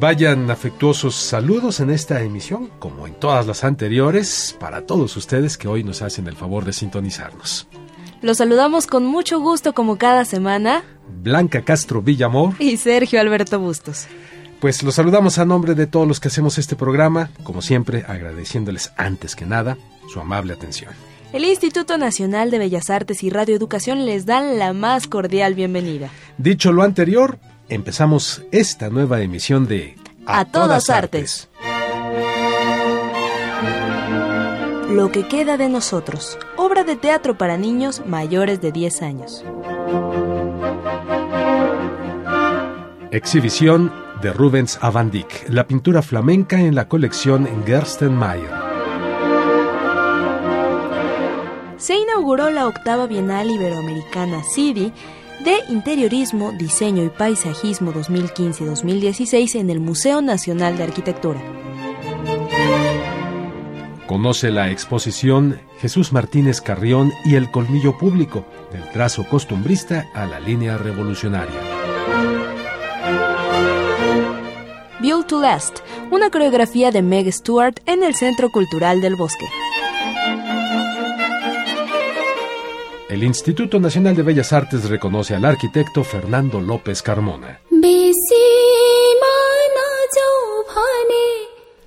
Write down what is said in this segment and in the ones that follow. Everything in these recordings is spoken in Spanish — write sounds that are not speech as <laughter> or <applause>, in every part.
Vayan afectuosos saludos en esta emisión, como en todas las anteriores, para todos ustedes que hoy nos hacen el favor de sintonizarnos. Los saludamos con mucho gusto como cada semana. Blanca Castro Villamor y Sergio Alberto Bustos. Pues los saludamos a nombre de todos los que hacemos este programa, como siempre agradeciéndoles antes que nada su amable atención. El Instituto Nacional de Bellas Artes y Radioeducación les dan la más cordial bienvenida. Dicho lo anterior, empezamos esta nueva emisión de A, todas, artes. Lo que queda de nosotros, obra de teatro para niños mayores de 10 años. Exhibición de Rubens Avandik, la pintura flamenca en la colección Gerstenmayer. Se inauguró la octava Bienal Iberoamericana CIDI de Interiorismo, Diseño y Paisajismo 2015-2016 en el Museo Nacional de Arquitectura. Conoce la exposición Jesús Martínez Carrión y el colmillo público, del trazo costumbrista a la línea revolucionaria. Build to Last, una coreografía de Meg Stewart en el Centro Cultural del Bosque. El Instituto Nacional de Bellas Artes reconoce al arquitecto Fernando López Carmona.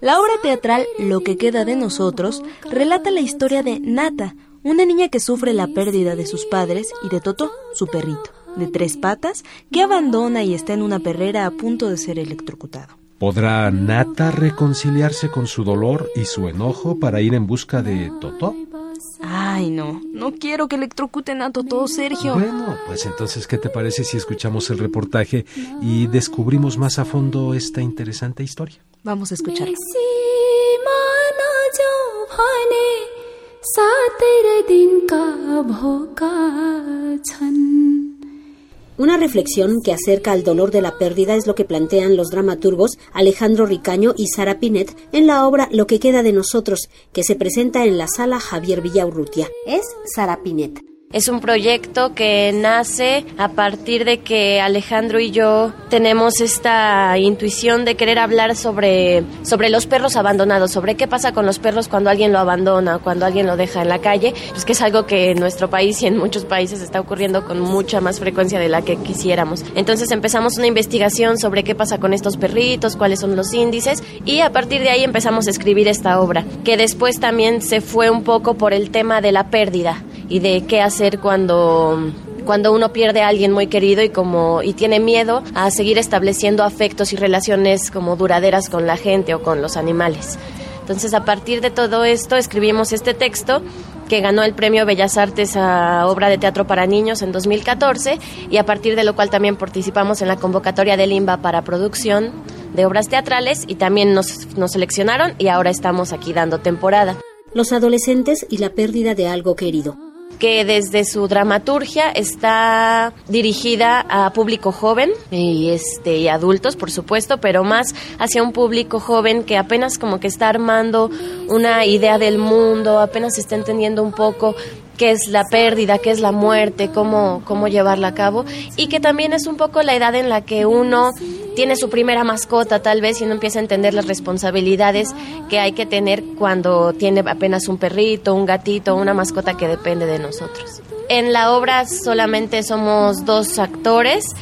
La obra teatral Lo que queda de nosotros relata la historia de Nata, una niña que sufre la pérdida de sus padres y de Toto, su perrito, de tres patas, que abandona y está en una perrera a punto de ser electrocutado. ¿Podrá Nata reconciliarse con su dolor y su enojo para ir en busca de Toto? Ay, no, no quiero que electrocuten a Toto, Sergio. Bueno, pues entonces, ¿qué te parece si escuchamos el reportaje y descubrimos más a fondo esta interesante historia? Vamos a escuchar. Una reflexión que acerca al dolor de la pérdida es lo que plantean los dramaturgos Alejandro Ricaño y Sara Pinet en la obra Lo que queda de nosotros, que se presenta en la sala Javier Villaurrutia. Es Sara Pinet. Es un proyecto que nace a partir de que Alejandro y yo tenemos esta intuición de querer hablar sobre, sobre los perros abandonados, sobre qué pasa con los perros cuando alguien lo abandona, cuando alguien lo deja en la calle, pues que es algo que en nuestro país y en muchos países está ocurriendo con mucha más frecuencia de la que quisiéramos. Entonces empezamos una investigación sobre qué pasa con estos perritos, cuáles son los índices y a partir de ahí empezamos a escribir esta obra, que después también se fue un poco por el tema de la pérdida y de qué hacer cuando cuando uno pierde a alguien muy querido y como y tiene miedo a seguir estableciendo afectos y relaciones como duraderas con la gente o con los animales. Entonces, a partir de todo esto escribimos este texto que ganó el Premio Bellas Artes a Obra de Teatro para Niños en 2014 y a partir de lo cual también participamos en la convocatoria de Limba para producción de obras teatrales y también nos seleccionaron y ahora estamos aquí dando temporada. Los adolescentes y la pérdida de algo querido que desde su dramaturgia está dirigida a público joven y este y adultos, por supuesto, pero más hacia un público joven que apenas como que está armando una idea del mundo, apenas está entendiendo un poco qué es la pérdida, qué es la muerte, cómo, cómo llevarla a cabo y que también es un poco la edad en la que uno tiene su primera mascota tal vez y no empieza a entender las responsabilidades que hay que tener cuando tiene apenas un perrito, un gatito, una mascota que depende de nosotros. En la obra solamente somos dos actores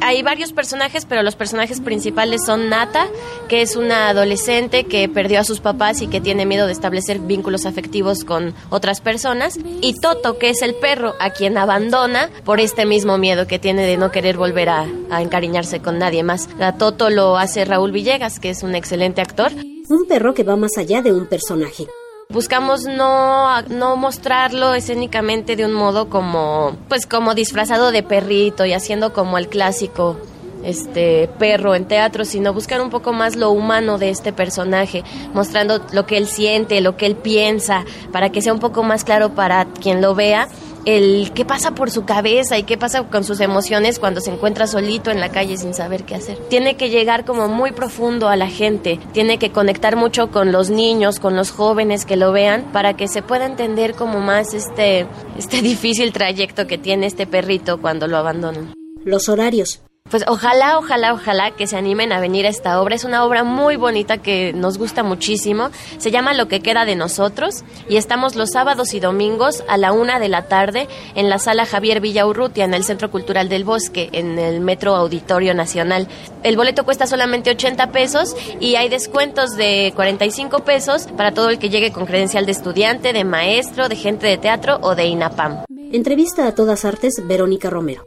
hay varios personajes, pero los personajes principales son Nata, que es una adolescente que perdió a sus papás y que tiene miedo de establecer vínculos afectivos con otras personas, y Toto, que es el perro a quien abandona por este mismo miedo que tiene de no querer volver a, encariñarse con nadie más. A Toto lo hace Raúl Villegas, que es un excelente actor. Un perro que va más allá de un personaje. Buscamos no, no mostrarlo escénicamente de un modo como, pues como disfrazado de perrito y haciendo como el clásico este perro en teatro, sino buscar un poco más lo humano de este personaje, mostrando lo que él siente, lo que él piensa, para que sea un poco más claro para quien lo vea el qué pasa por su cabeza y qué pasa con sus emociones cuando se encuentra solito en la calle sin saber qué hacer. Tiene que llegar como muy profundo a la gente, tiene que conectar mucho con los niños, con los jóvenes que lo vean para que se pueda entender como más este este <laughs> difícil trayecto que tiene este perrito cuando lo abandonan. Los horarios. Pues ojalá, ojalá, ojalá que se animen a venir a esta obra. Es una obra muy bonita que nos gusta muchísimo. Se llama Lo que queda de nosotros y estamos los sábados y domingos a la una de la tarde en la sala Javier Villaurrutia en el Centro Cultural del Bosque, en el Metro Auditorio Nacional. El boleto cuesta solamente 80 pesos y hay descuentos de 45 pesos para todo el que llegue con credencial de estudiante, de maestro, de gente de teatro o de INAPAM. Entrevista a todas artes, Verónica Romero.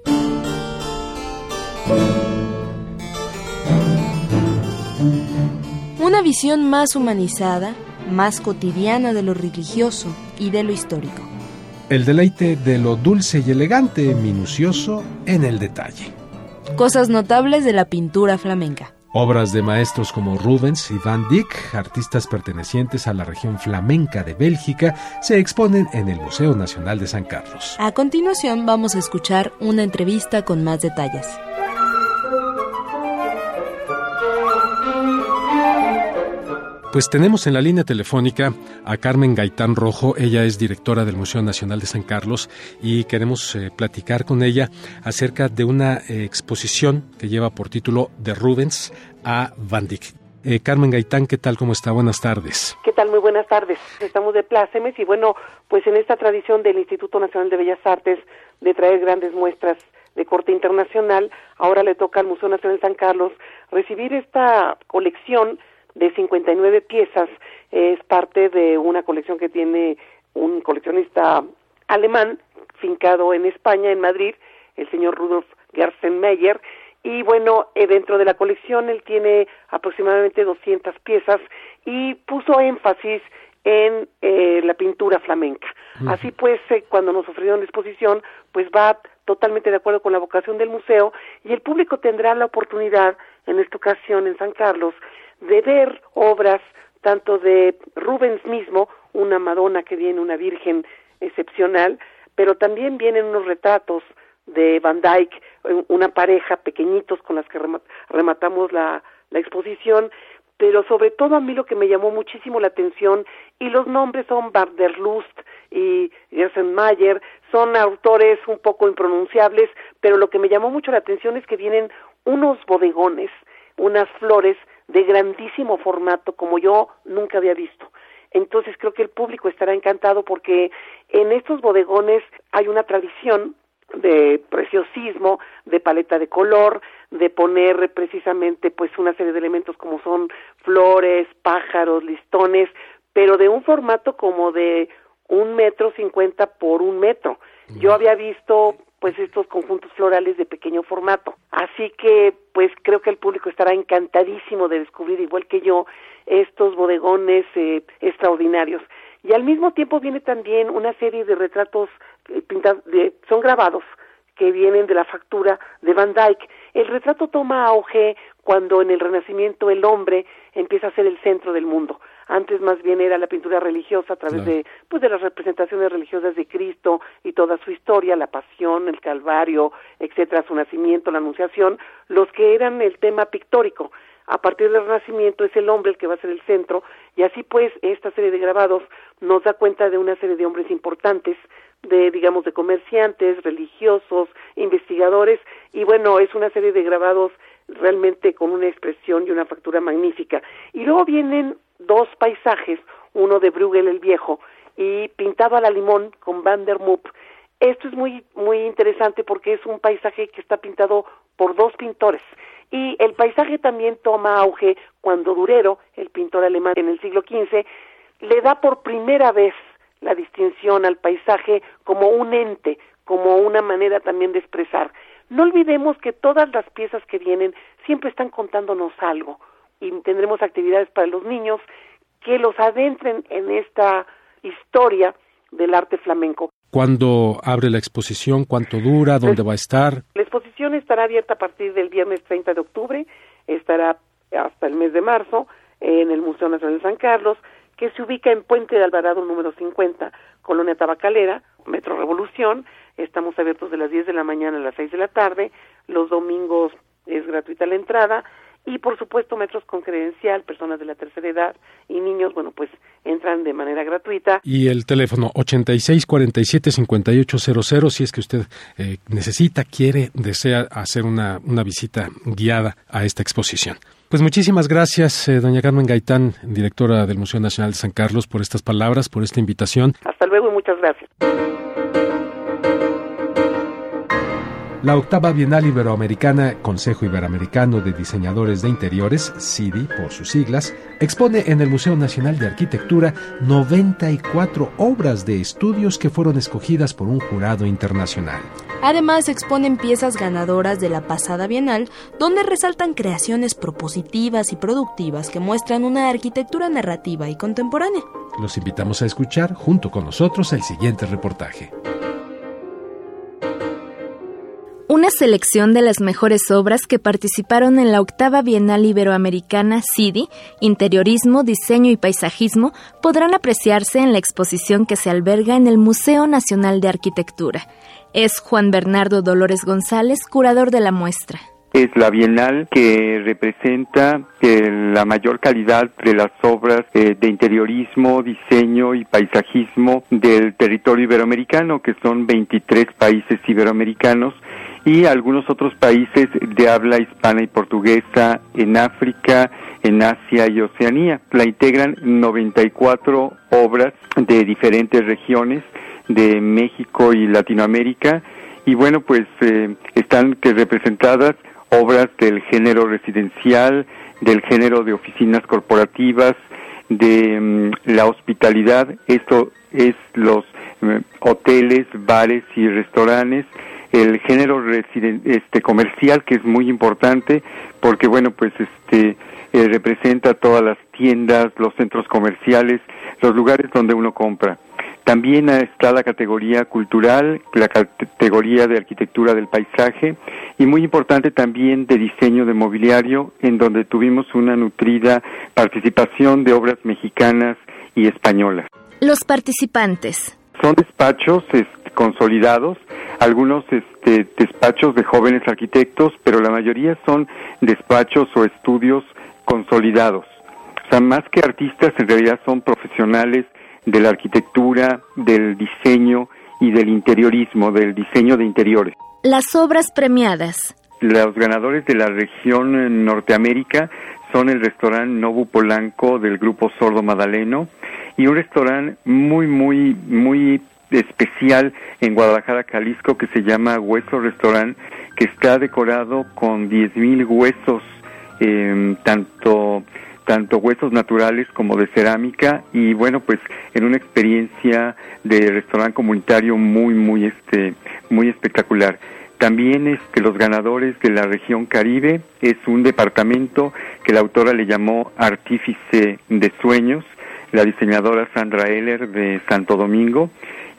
Una visión más humanizada, más cotidiana de lo religioso y de lo histórico. El deleite de lo dulce y elegante, minucioso en el detalle. Cosas notables de la pintura flamenca. Obras de maestros como Rubens y Van Dyck, artistas pertenecientes a la región flamenca de Bélgica, se exponen en el Museo Nacional de San Carlos. A continuación vamos a escuchar una entrevista con más detalles. Pues tenemos en la línea telefónica a Carmen Gaitán Rojo, ella es directora del Museo Nacional de San Carlos y queremos eh, platicar con ella acerca de una eh, exposición que lleva por título De Rubens a Van Dyck. Eh, Carmen Gaitán, ¿qué tal? ¿Cómo está? Buenas tardes. ¿Qué tal? Muy buenas tardes. Estamos de plácemes y bueno, pues en esta tradición del Instituto Nacional de Bellas Artes de traer grandes muestras de corte internacional, ahora le toca al Museo Nacional de San Carlos recibir esta colección de 59 piezas. Es parte de una colección que tiene un coleccionista alemán fincado en España, en Madrid, el señor Rudolf Gerstenmeyer. Y bueno, eh, dentro de la colección él tiene aproximadamente 200 piezas y puso énfasis en eh, la pintura flamenca. Así pues, eh, cuando nos ofrecieron la exposición, pues va totalmente de acuerdo con la vocación del museo y el público tendrá la oportunidad, en esta ocasión en San Carlos, de ver obras tanto de Rubens mismo, una Madonna que viene, una Virgen excepcional, pero también vienen unos retratos de Van Dyck, una pareja pequeñitos con las que rematamos la, la exposición, pero sobre todo a mí lo que me llamó muchísimo la atención, y los nombres son Van der Lust y Gersenmayer, son autores un poco impronunciables, pero lo que me llamó mucho la atención es que vienen unos bodegones, unas flores de grandísimo formato como yo nunca había visto. Entonces creo que el público estará encantado porque en estos bodegones hay una tradición de preciosismo, de paleta de color, de poner precisamente pues una serie de elementos como son flores, pájaros, listones, pero de un formato como de un metro cincuenta por un metro. Yo había visto pues estos conjuntos florales de pequeño formato. Así que pues creo que el público estará encantadísimo de descubrir igual que yo estos bodegones eh, extraordinarios. Y al mismo tiempo viene también una serie de retratos eh, pintados, de, son grabados que vienen de la factura de Van Dyck. El retrato toma auge cuando en el Renacimiento el hombre empieza a ser el centro del mundo antes más bien era la pintura religiosa a través de pues de las representaciones religiosas de Cristo y toda su historia, la pasión, el calvario, etcétera, su nacimiento, la anunciación, los que eran el tema pictórico. A partir del Renacimiento es el hombre el que va a ser el centro y así pues esta serie de grabados nos da cuenta de una serie de hombres importantes de digamos de comerciantes, religiosos, investigadores y bueno, es una serie de grabados realmente con una expresión y una factura magnífica. Y luego vienen dos paisajes, uno de Bruegel el Viejo y pintado a la limón con Van der Moop. Esto es muy muy interesante porque es un paisaje que está pintado por dos pintores y el paisaje también toma auge cuando Durero, el pintor alemán en el siglo XV, le da por primera vez la distinción al paisaje como un ente, como una manera también de expresar. No olvidemos que todas las piezas que vienen siempre están contándonos algo y tendremos actividades para los niños que los adentren en esta historia del arte flamenco. ¿Cuándo abre la exposición? ¿Cuánto dura? ¿Dónde va a estar? La exposición estará abierta a partir del viernes 30 de octubre, estará hasta el mes de marzo en el Museo Nacional de San Carlos, que se ubica en Puente de Alvarado número 50, Colonia Tabacalera, Metro Revolución. Estamos abiertos de las 10 de la mañana a las 6 de la tarde. Los domingos es gratuita la entrada y por supuesto metros con credencial, personas de la tercera edad y niños, bueno, pues entran de manera gratuita. Y el teléfono 8647-5800 si es que usted eh, necesita, quiere, desea hacer una, una visita guiada a esta exposición. Pues muchísimas gracias, eh, doña Carmen Gaitán, directora del Museo Nacional de San Carlos, por estas palabras, por esta invitación. Hasta luego y muchas gracias. La octava Bienal Iberoamericana, Consejo Iberoamericano de Diseñadores de Interiores, CIDI por sus siglas, expone en el Museo Nacional de Arquitectura 94 obras de estudios que fueron escogidas por un jurado internacional. Además, exponen piezas ganadoras de la pasada Bienal, donde resaltan creaciones propositivas y productivas que muestran una arquitectura narrativa y contemporánea. Los invitamos a escuchar junto con nosotros el siguiente reportaje selección de las mejores obras que participaron en la octava Bienal Iberoamericana CIDI, Interiorismo, Diseño y Paisajismo, podrán apreciarse en la exposición que se alberga en el Museo Nacional de Arquitectura. Es Juan Bernardo Dolores González, curador de la muestra es la Bienal que representa eh, la mayor calidad de las obras eh, de interiorismo, diseño y paisajismo del territorio iberoamericano, que son 23 países iberoamericanos y algunos otros países de habla hispana y portuguesa en África, en Asia y Oceanía. La integran 94 obras de diferentes regiones de México y Latinoamérica. Y bueno pues eh, están que representadas obras del género residencial, del género de oficinas corporativas, de mm, la hospitalidad, esto es los mm, hoteles, bares y restaurantes, el género este comercial que es muy importante porque bueno pues este eh, representa todas las tiendas, los centros comerciales, los lugares donde uno compra. También está la categoría cultural, la categoría de arquitectura del paisaje y muy importante también de diseño de mobiliario, en donde tuvimos una nutrida participación de obras mexicanas y españolas. Los participantes. Son despachos consolidados, algunos este, despachos de jóvenes arquitectos, pero la mayoría son despachos o estudios consolidados. O sea, más que artistas, en realidad son profesionales de la arquitectura, del diseño y del interiorismo, del diseño de interiores. Las obras premiadas. Los ganadores de la región Norteamérica son el restaurante Novo Polanco del grupo Sordo Madaleno y un restaurante muy, muy, muy especial en Guadalajara, Jalisco, que se llama Hueso Restaurant, que está decorado con 10.000 huesos, eh, tanto tanto huesos naturales como de cerámica. Y bueno pues en una experiencia de restaurante comunitario muy muy este muy espectacular. También este los ganadores de la región Caribe es un departamento que la autora le llamó artífice de sueños la diseñadora Sandra Heller de Santo Domingo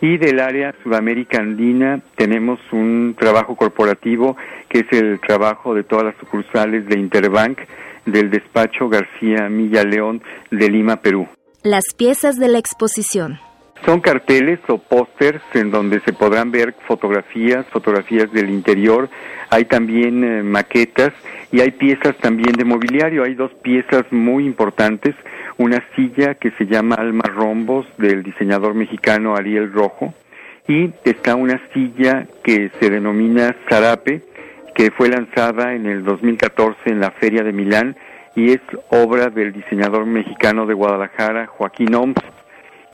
y del área Sudamérica Andina tenemos un trabajo corporativo que es el trabajo de todas las sucursales de Interbank del despacho García Milla León de Lima, Perú. Las piezas de la exposición. Son carteles o pósters en donde se podrán ver fotografías, fotografías del interior. Hay también eh, maquetas y hay piezas también de mobiliario. Hay dos piezas muy importantes. Una silla que se llama Alma Rombos del diseñador mexicano Ariel Rojo y está una silla que se denomina Zarape que fue lanzada en el 2014 en la Feria de Milán y es obra del diseñador mexicano de Guadalajara, Joaquín Oms,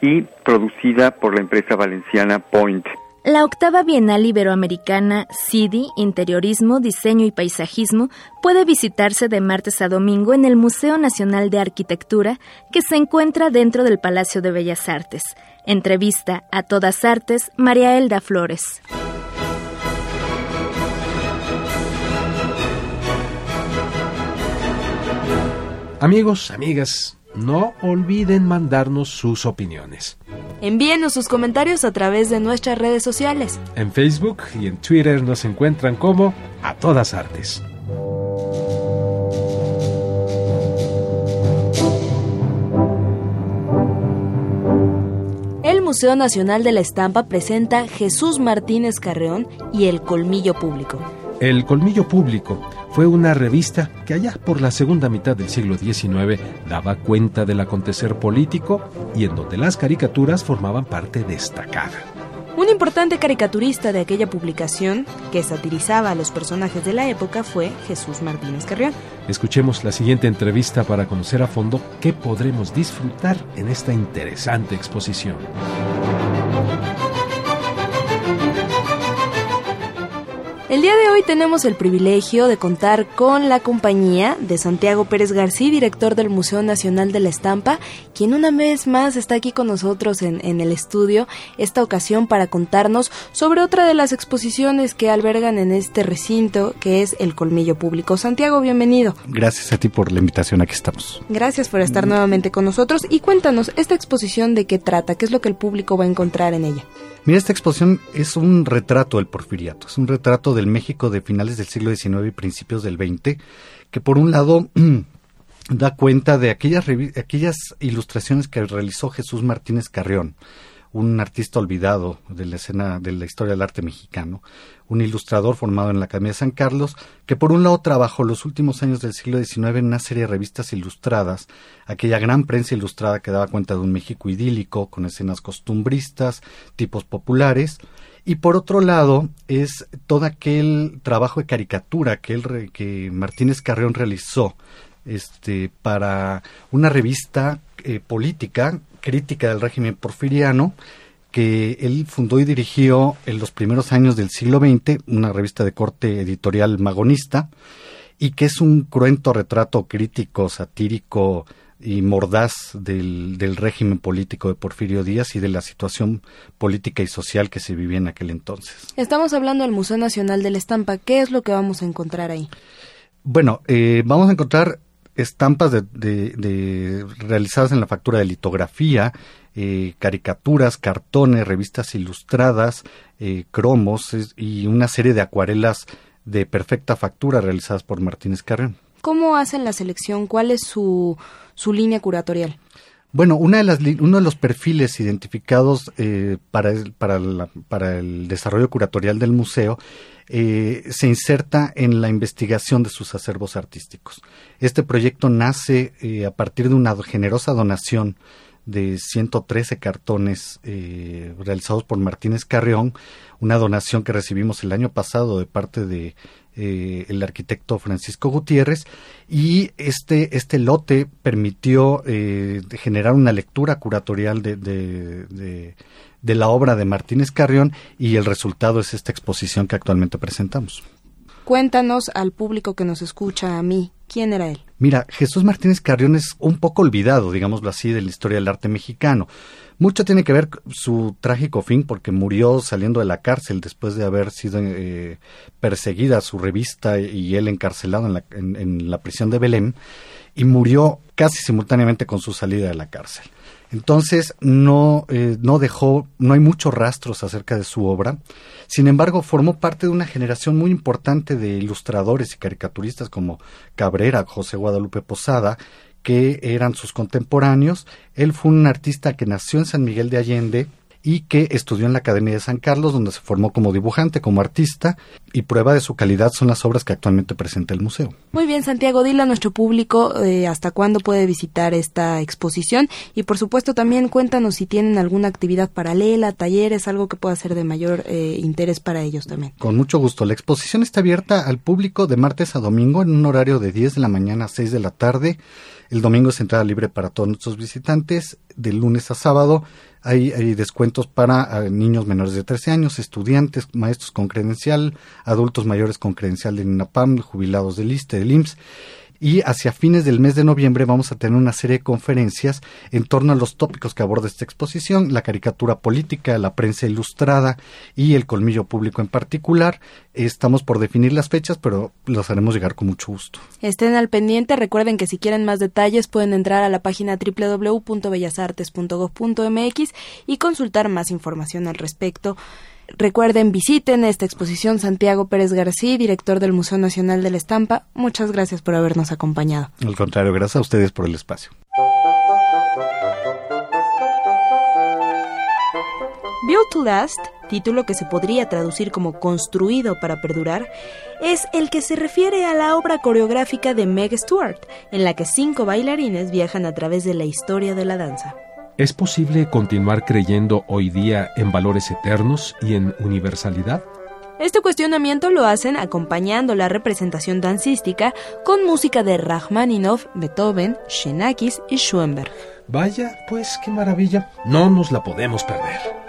y producida por la empresa valenciana Point. La octava Bienal Iberoamericana CIDI, Interiorismo, Diseño y Paisajismo, puede visitarse de martes a domingo en el Museo Nacional de Arquitectura, que se encuentra dentro del Palacio de Bellas Artes. Entrevista a todas artes, María Elda Flores. Amigos, amigas, no olviden mandarnos sus opiniones. Envíenos sus comentarios a través de nuestras redes sociales. En Facebook y en Twitter nos encuentran como a todas artes. El Museo Nacional de la Estampa presenta Jesús Martínez Carreón y El Colmillo Público. El Colmillo Público fue una revista que allá por la segunda mitad del siglo XIX daba cuenta del acontecer político y en donde las caricaturas formaban parte destacada. Un importante caricaturista de aquella publicación, que satirizaba a los personajes de la época, fue Jesús Martínez Carrión. Escuchemos la siguiente entrevista para conocer a fondo qué podremos disfrutar en esta interesante exposición. El día de hoy tenemos el privilegio de contar con la compañía de Santiago Pérez García, director del Museo Nacional de la Estampa, quien una vez más está aquí con nosotros en, en, el estudio, esta ocasión para contarnos sobre otra de las exposiciones que albergan en este recinto, que es el Colmillo Público. Santiago, bienvenido. Gracias a ti por la invitación, aquí estamos. Gracias por estar nuevamente con nosotros y cuéntanos, ¿esta exposición de qué trata? ¿Qué es lo que el público va a encontrar en ella? Mira, esta exposición es un retrato del porfiriato, es un retrato del México de finales del siglo XIX y principios del XX, que por un lado <clears throat> da cuenta de aquellas, aquellas ilustraciones que realizó Jesús Martínez Carrión, un artista olvidado de la escena de la historia del arte mexicano, un ilustrador formado en la Academia de San Carlos, que por un lado trabajó los últimos años del siglo XIX en una serie de revistas ilustradas, aquella gran prensa ilustrada que daba cuenta de un México idílico, con escenas costumbristas, tipos populares, y por otro lado es todo aquel trabajo de caricatura que, él, que Martínez Carreón realizó este, para una revista eh, política crítica del régimen porfiriano, que él fundó y dirigió en los primeros años del siglo XX, una revista de corte editorial magonista, y que es un cruento retrato crítico, satírico y mordaz del, del, régimen político de Porfirio Díaz y de la situación política y social que se vivía en aquel entonces. Estamos hablando del Museo Nacional de la Estampa. ¿Qué es lo que vamos a encontrar ahí? Bueno, eh, vamos a encontrar estampas de, de, de, realizadas en la factura de litografía, eh, caricaturas, cartones, revistas ilustradas, eh, cromos es, y una serie de acuarelas de perfecta factura realizadas por Martínez Carrión. ¿Cómo hacen la selección? ¿Cuál es su, su línea curatorial? Bueno, una de las, uno de los perfiles identificados eh, para, el, para, la, para el desarrollo curatorial del museo eh, se inserta en la investigación de sus acervos artísticos. Este proyecto nace eh, a partir de una generosa donación de 113 cartones eh, realizados por Martínez Carreón, una donación que recibimos el año pasado de parte de eh, el arquitecto Francisco Gutiérrez y este este lote permitió eh, generar una lectura curatorial de, de, de, de la obra de Martínez Carrión y el resultado es esta exposición que actualmente presentamos. Cuéntanos al público que nos escucha, a mí, ¿quién era él? Mira, Jesús Martínez Carrión es un poco olvidado, digámoslo así, de la historia del arte mexicano. Mucho tiene que ver su trágico fin porque murió saliendo de la cárcel después de haber sido eh, perseguida su revista y él encarcelado en la, en, en la prisión de Belém y murió casi simultáneamente con su salida de la cárcel. Entonces no, eh, no dejó, no hay muchos rastros acerca de su obra. Sin embargo, formó parte de una generación muy importante de ilustradores y caricaturistas como Cabrera, José Guadalupe Posada, que eran sus contemporáneos. Él fue un artista que nació en San Miguel de Allende, y que estudió en la Academia de San Carlos, donde se formó como dibujante, como artista, y prueba de su calidad son las obras que actualmente presenta el museo. Muy bien, Santiago, dile a nuestro público eh, hasta cuándo puede visitar esta exposición y por supuesto también cuéntanos si tienen alguna actividad paralela, talleres, algo que pueda ser de mayor eh, interés para ellos también. Con mucho gusto. La exposición está abierta al público de martes a domingo en un horario de 10 de la mañana a 6 de la tarde. El domingo es entrada libre para todos nuestros visitantes. De lunes a sábado hay, hay descuentos para uh, niños menores de 13 años, estudiantes, maestros con credencial, adultos mayores con credencial de INAPAM, jubilados del ISTE, del IMSS y hacia fines del mes de noviembre vamos a tener una serie de conferencias en torno a los tópicos que aborda esta exposición, la caricatura política, la prensa ilustrada y el colmillo público en particular. Estamos por definir las fechas, pero los haremos llegar con mucho gusto. Estén al pendiente, recuerden que si quieren más detalles pueden entrar a la página www.bellasartes.gov.mx y consultar más información al respecto. Recuerden, visiten esta exposición Santiago Pérez García, director del Museo Nacional de la Estampa. Muchas gracias por habernos acompañado. Al contrario, gracias a ustedes por el espacio. Built to Last, título que se podría traducir como Construido para perdurar, es el que se refiere a la obra coreográfica de Meg Stewart, en la que cinco bailarines viajan a través de la historia de la danza. ¿Es posible continuar creyendo hoy día en valores eternos y en universalidad? Este cuestionamiento lo hacen acompañando la representación dancística con música de Rachmaninoff, Beethoven, Xenakis y Schoenberg. Vaya, pues qué maravilla. No nos la podemos perder.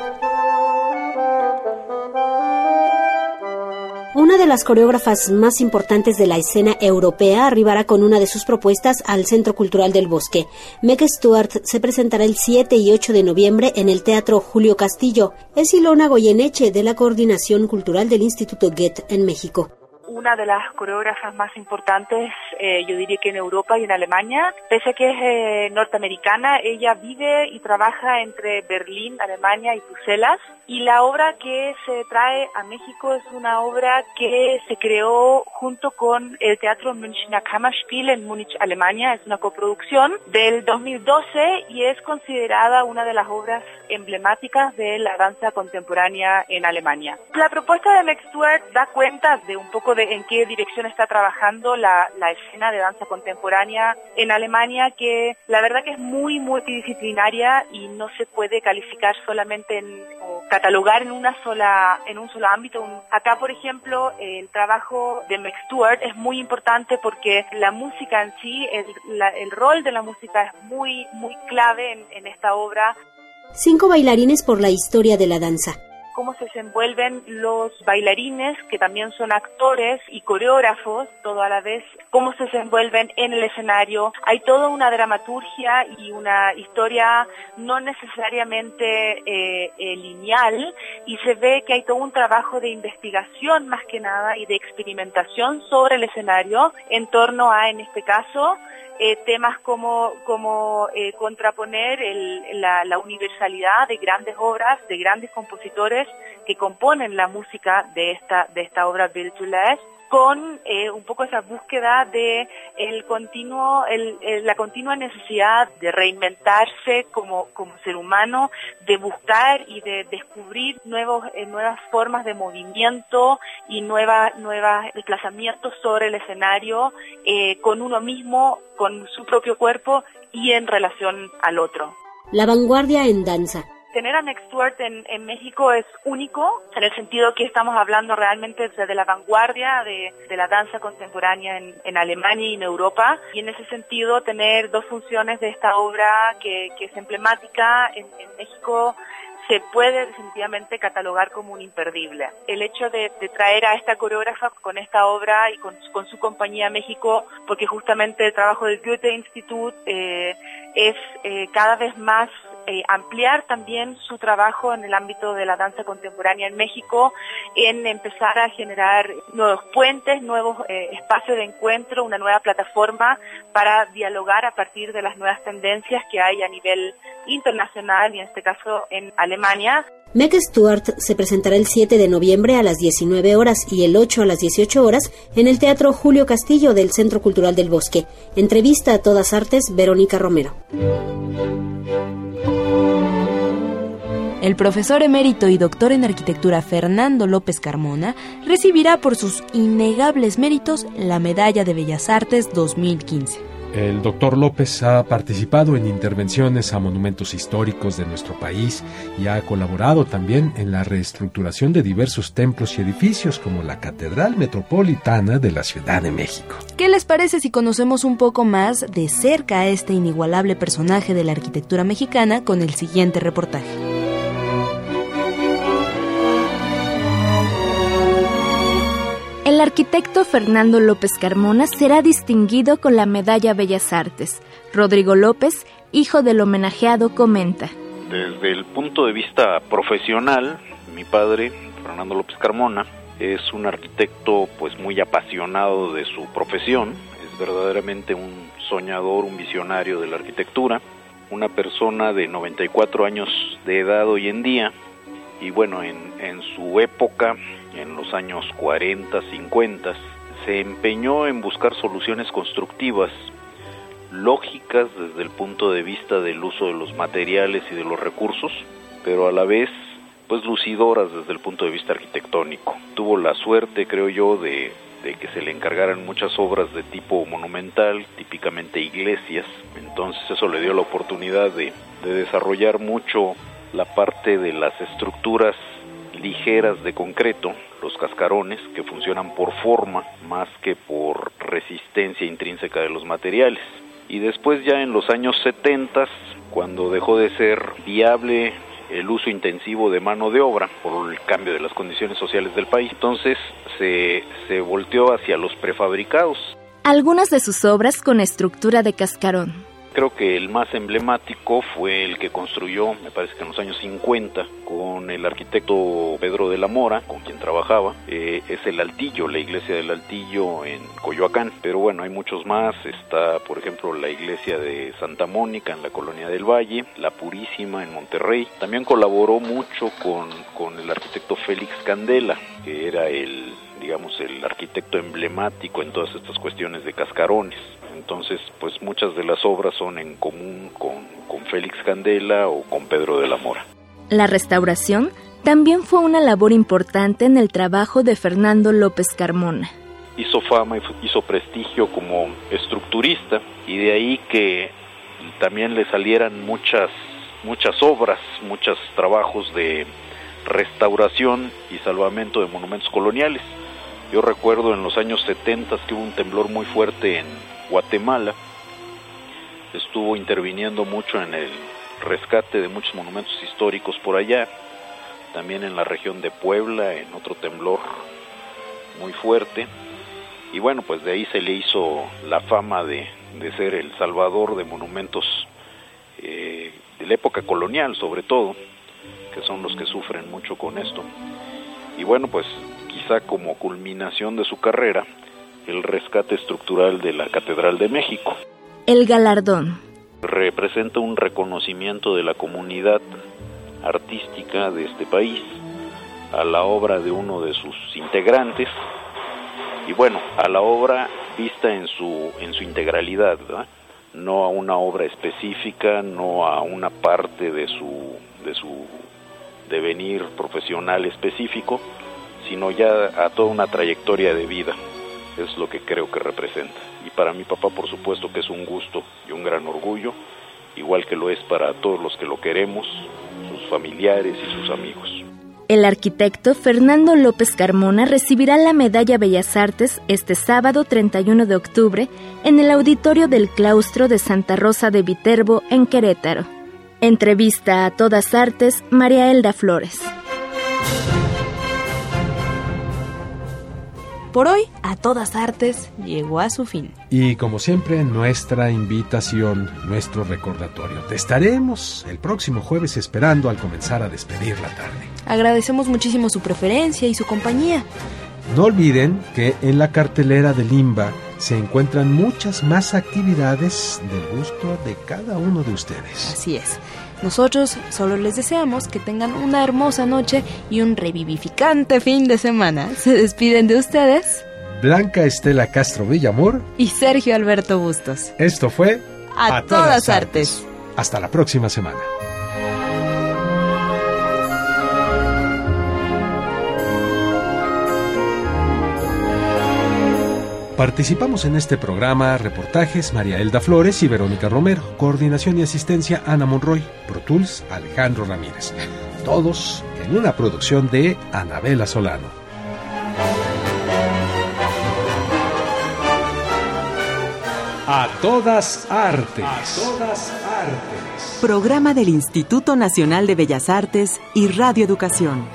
Una de las coreógrafas más importantes de la escena europea arribará con una de sus propuestas al Centro Cultural del Bosque. Meg Stewart se presentará el 7 y 8 de noviembre en el Teatro Julio Castillo. Es Ilona Goyeneche de la Coordinación Cultural del Instituto Goethe en México una de las coreógrafas más importantes, eh, yo diría que en Europa y en Alemania. Pese a que es eh, norteamericana, ella vive y trabaja entre Berlín, Alemania y Bruselas. Y la obra que se trae a México es una obra que se creó junto con el Teatro Münchner Kammerspiel en Múnich, Alemania. Es una coproducción del 2012 y es considerada una de las obras emblemáticas de la danza contemporánea en Alemania. La propuesta de Max Stewart da cuenta de un poco de en qué dirección está trabajando la, la escena de danza contemporánea en Alemania, que la verdad que es muy multidisciplinaria y no se puede calificar solamente en, o catalogar en una sola, en un solo ámbito. Acá, por ejemplo, el trabajo de Max Stewart es muy importante porque la música en sí, el, el rol de la música es muy, muy clave en, en esta obra. Cinco bailarines por la historia de la danza cómo se desenvuelven los bailarines, que también son actores y coreógrafos, todo a la vez, cómo se desenvuelven en el escenario. Hay toda una dramaturgia y una historia no necesariamente eh, y se ve que hay todo un trabajo de investigación más que nada y de experimentación sobre el escenario en torno a, en este caso, eh, temas como, como eh, contraponer el, la, la, universalidad de grandes obras, de grandes compositores que componen la música de esta, de esta obra Last con eh, un poco esa búsqueda de el continuo, el, el, la continua necesidad de reinventarse como, como ser humano, de buscar y de descubrir nuevos, eh, nuevas formas de movimiento y nuevas, nuevas desplazamientos sobre el escenario eh, con uno mismo, con su propio cuerpo y en relación al otro. La vanguardia en danza tener a Next en, México es único, en el sentido que estamos hablando realmente de, la vanguardia de, la danza contemporánea en, Alemania y en Europa, y en ese sentido tener dos funciones de esta obra que, es emblemática en, México se puede definitivamente catalogar como un imperdible. El hecho de, de, traer a esta coreógrafa con esta obra y con, con, su compañía México, porque justamente el trabajo del Goethe Institute eh, es eh, cada vez más eh, ampliar también su trabajo en el ámbito de la danza contemporánea en México, en empezar a generar nuevos puentes, nuevos eh, espacios de encuentro, una nueva plataforma para dialogar a partir de las nuevas tendencias que hay a nivel internacional y en este caso en Alemania. Meg Stewart se presentará el 7 de noviembre a las 19 horas y el 8 a las 18 horas en el Teatro Julio Castillo del Centro Cultural del Bosque. Entrevista a todas artes, Verónica Romero. El profesor emérito y doctor en arquitectura Fernando López Carmona recibirá por sus innegables méritos la Medalla de Bellas Artes 2015. El doctor López ha participado en intervenciones a monumentos históricos de nuestro país y ha colaborado también en la reestructuración de diversos templos y edificios como la Catedral Metropolitana de la Ciudad de México. ¿Qué les parece si conocemos un poco más de cerca a este inigualable personaje de la arquitectura mexicana con el siguiente reportaje? El arquitecto Fernando López Carmona será distinguido con la Medalla Bellas Artes. Rodrigo López, hijo del homenajeado, comenta. Desde el punto de vista profesional, mi padre, Fernando López Carmona, es un arquitecto pues muy apasionado de su profesión, es verdaderamente un soñador, un visionario de la arquitectura, una persona de 94 años de edad hoy en día y bueno, en, en su época, en los años 40, 50, se empeñó en buscar soluciones constructivas, lógicas desde el punto de vista del uso de los materiales y de los recursos, pero a la vez pues lucidoras desde el punto de vista arquitectónico. Tuvo la suerte, creo yo, de, de que se le encargaran muchas obras de tipo monumental, típicamente iglesias, entonces eso le dio la oportunidad de, de desarrollar mucho la parte de las estructuras ligeras de concreto, los cascarones, que funcionan por forma más que por resistencia intrínseca de los materiales. Y después ya en los años 70, cuando dejó de ser viable el uso intensivo de mano de obra por el cambio de las condiciones sociales del país, entonces se, se volteó hacia los prefabricados. Algunas de sus obras con estructura de cascarón creo que el más emblemático fue el que construyó, me parece que en los años 50, con el arquitecto Pedro de la Mora, con quien trabajaba, eh, es el Altillo, la iglesia del Altillo en Coyoacán. Pero bueno, hay muchos más. Está, por ejemplo, la iglesia de Santa Mónica en la colonia del Valle, la Purísima en Monterrey. También colaboró mucho con, con el arquitecto Félix Candela, que era el digamos, el arquitecto emblemático en todas estas cuestiones de cascarones. Entonces, pues muchas de las obras son en común con, con Félix Candela o con Pedro de la Mora. La restauración también fue una labor importante en el trabajo de Fernando López Carmona. Hizo fama, hizo prestigio como estructurista y de ahí que también le salieran muchas, muchas obras, muchos trabajos de restauración y salvamento de monumentos coloniales. Yo recuerdo en los años 70 que hubo un temblor muy fuerte en Guatemala. Estuvo interviniendo mucho en el rescate de muchos monumentos históricos por allá. También en la región de Puebla, en otro temblor muy fuerte. Y bueno, pues de ahí se le hizo la fama de, de ser el salvador de monumentos eh, de la época colonial, sobre todo, que son los que sufren mucho con esto. Y bueno, pues quizá como culminación de su carrera, el rescate estructural de la Catedral de México. El galardón. Representa un reconocimiento de la comunidad artística de este país a la obra de uno de sus integrantes y bueno, a la obra vista en su, en su integralidad, no a una obra específica, no a una parte de su, de su devenir profesional específico, sino ya a toda una trayectoria de vida. Es lo que creo que representa. Y para mi papá, por supuesto, que es un gusto y un gran orgullo, igual que lo es para todos los que lo queremos, sus familiares y sus amigos. El arquitecto Fernando López Carmona recibirá la Medalla Bellas Artes este sábado 31 de octubre en el auditorio del Claustro de Santa Rosa de Viterbo en Querétaro. Entrevista a todas artes, María Elda Flores. Por hoy, a todas artes llegó a su fin. Y como siempre, nuestra invitación, nuestro recordatorio. Te estaremos el próximo jueves esperando al comenzar a despedir la tarde. Agradecemos muchísimo su preferencia y su compañía. No olviden que en la cartelera de Limba se encuentran muchas más actividades del gusto de cada uno de ustedes. Así es. Nosotros solo les deseamos que tengan una hermosa noche y un revivificante fin de semana. Se despiden de ustedes. Blanca Estela Castro Villamor y Sergio Alberto Bustos. Esto fue A, todas, artes. Hasta la próxima semana. Participamos en este programa reportajes María Elda Flores y Verónica Romero, coordinación y asistencia Ana Monroy, Pro Tools Alejandro Ramírez. Todos en una producción de Anabela Solano. A todas artes. A todas artes. Programa del Instituto Nacional de Bellas Artes y Radio Educación.